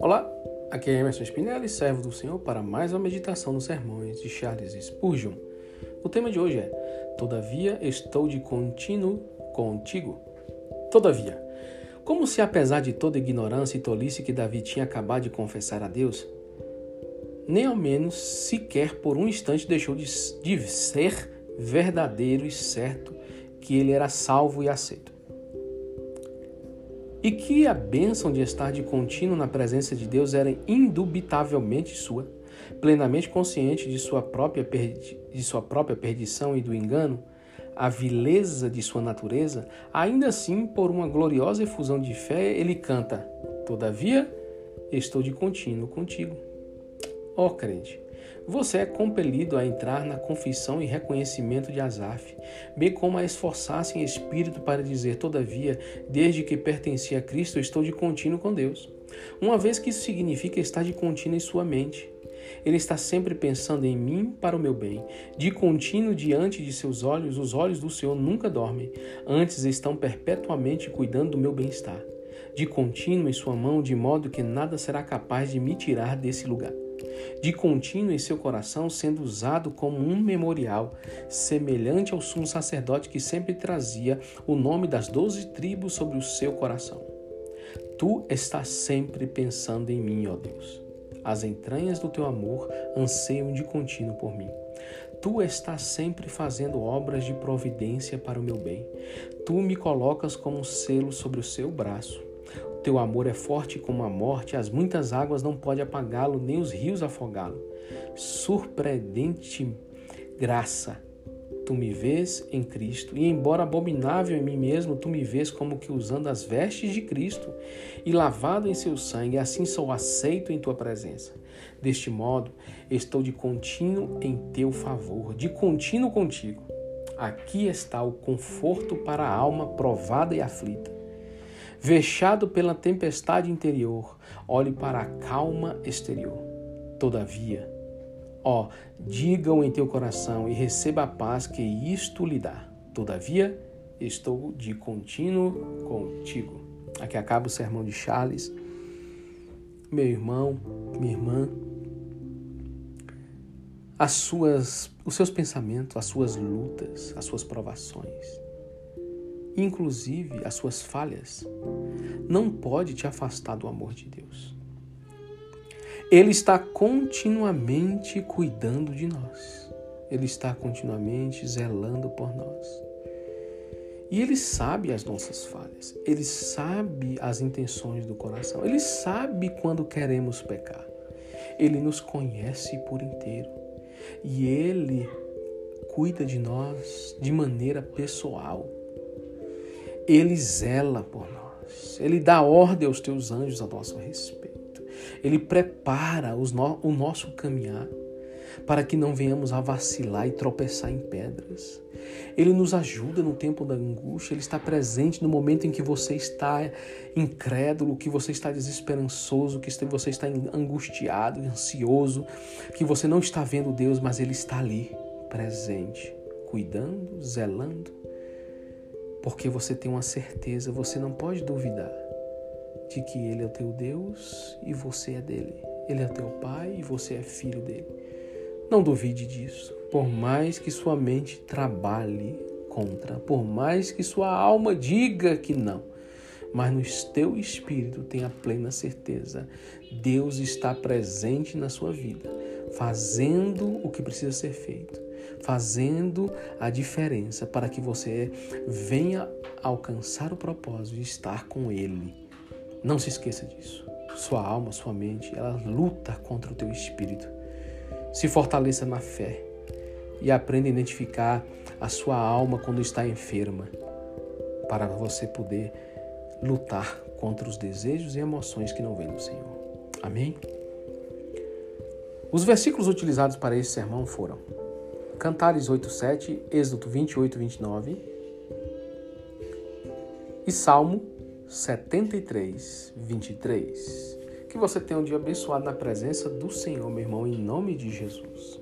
Olá, aqui é Emerson Spinelli, servo do Senhor, para mais uma meditação nos sermões de Charles Spurgeon. O tema de hoje é Todavia estou de contínuo contigo. Todavia, como se apesar de toda ignorância e tolice que Davi tinha acabado de confessar a Deus, nem ao menos sequer por um instante deixou de, de ser verdadeiro e certo que ele era salvo e aceito. E que a bênção de estar de contínuo na presença de Deus era indubitavelmente sua, plenamente consciente de sua própria, de sua própria perdição e do engano, a vileza de sua natureza, ainda assim, por uma gloriosa efusão de fé, ele canta: Todavia, estou de contínuo contigo. Ó oh, crente, você é compelido a entrar na confissão e reconhecimento de Asaf, bem como a esforçar-se em espírito para dizer, todavia, desde que pertenci a Cristo, estou de contínuo com Deus. Uma vez que isso significa estar de contínuo em sua mente. Ele está sempre pensando em mim para o meu bem. De contínuo diante de seus olhos, os olhos do Senhor nunca dormem, antes estão perpetuamente cuidando do meu bem-estar. De contínuo em sua mão, de modo que nada será capaz de me tirar desse lugar de contínuo em seu coração, sendo usado como um memorial, semelhante ao sumo sacerdote que sempre trazia o nome das doze tribos sobre o seu coração. Tu estás sempre pensando em mim, ó Deus. As entranhas do teu amor anseiam de contínuo por mim. Tu estás sempre fazendo obras de providência para o meu bem. Tu me colocas como um selo sobre o seu braço. Teu amor é forte como a morte, as muitas águas não podem apagá-lo, nem os rios afogá-lo. Surpreendente graça, tu me vês em Cristo, e embora abominável em mim mesmo, tu me vês como que usando as vestes de Cristo e lavado em seu sangue, assim sou aceito em tua presença. Deste modo, estou de contínuo em teu favor, de contínuo contigo. Aqui está o conforto para a alma provada e aflita Vexado pela tempestade interior, olhe para a calma exterior. Todavia, ó, diga-o em teu coração e receba a paz que isto lhe dá. Todavia, estou de contínuo contigo. Aqui acaba o sermão de Charles. Meu irmão, minha irmã, as suas, os seus pensamentos, as suas lutas, as suas provações inclusive as suas falhas, não pode te afastar do amor de Deus. Ele está continuamente cuidando de nós. Ele está continuamente zelando por nós. E ele sabe as nossas falhas. Ele sabe as intenções do coração. Ele sabe quando queremos pecar. Ele nos conhece por inteiro. E ele cuida de nós de maneira pessoal. Ele zela por nós. Ele dá ordem aos teus anjos a nosso respeito. Ele prepara no, o nosso caminhar para que não venhamos a vacilar e tropeçar em pedras. Ele nos ajuda no tempo da angústia, ele está presente no momento em que você está incrédulo, que você está desesperançoso, que você está angustiado, ansioso, que você não está vendo Deus, mas ele está ali, presente, cuidando, zelando porque você tem uma certeza, você não pode duvidar de que Ele é o teu Deus e você é dele. Ele é teu Pai e você é filho dele. Não duvide disso, por mais que sua mente trabalhe contra, por mais que sua alma diga que não, mas no teu espírito tenha plena certeza. Deus está presente na sua vida, fazendo o que precisa ser feito fazendo a diferença para que você venha alcançar o propósito de estar com Ele. Não se esqueça disso. Sua alma, sua mente, ela luta contra o teu espírito. Se fortaleça na fé e aprenda a identificar a sua alma quando está enferma, para você poder lutar contra os desejos e emoções que não vêm do Senhor. Amém? Os versículos utilizados para esse sermão foram Cantares 8:7, Êxodo 28, 29 e Salmo 73, 23. Que você tenha um dia abençoado na presença do Senhor, meu irmão, em nome de Jesus.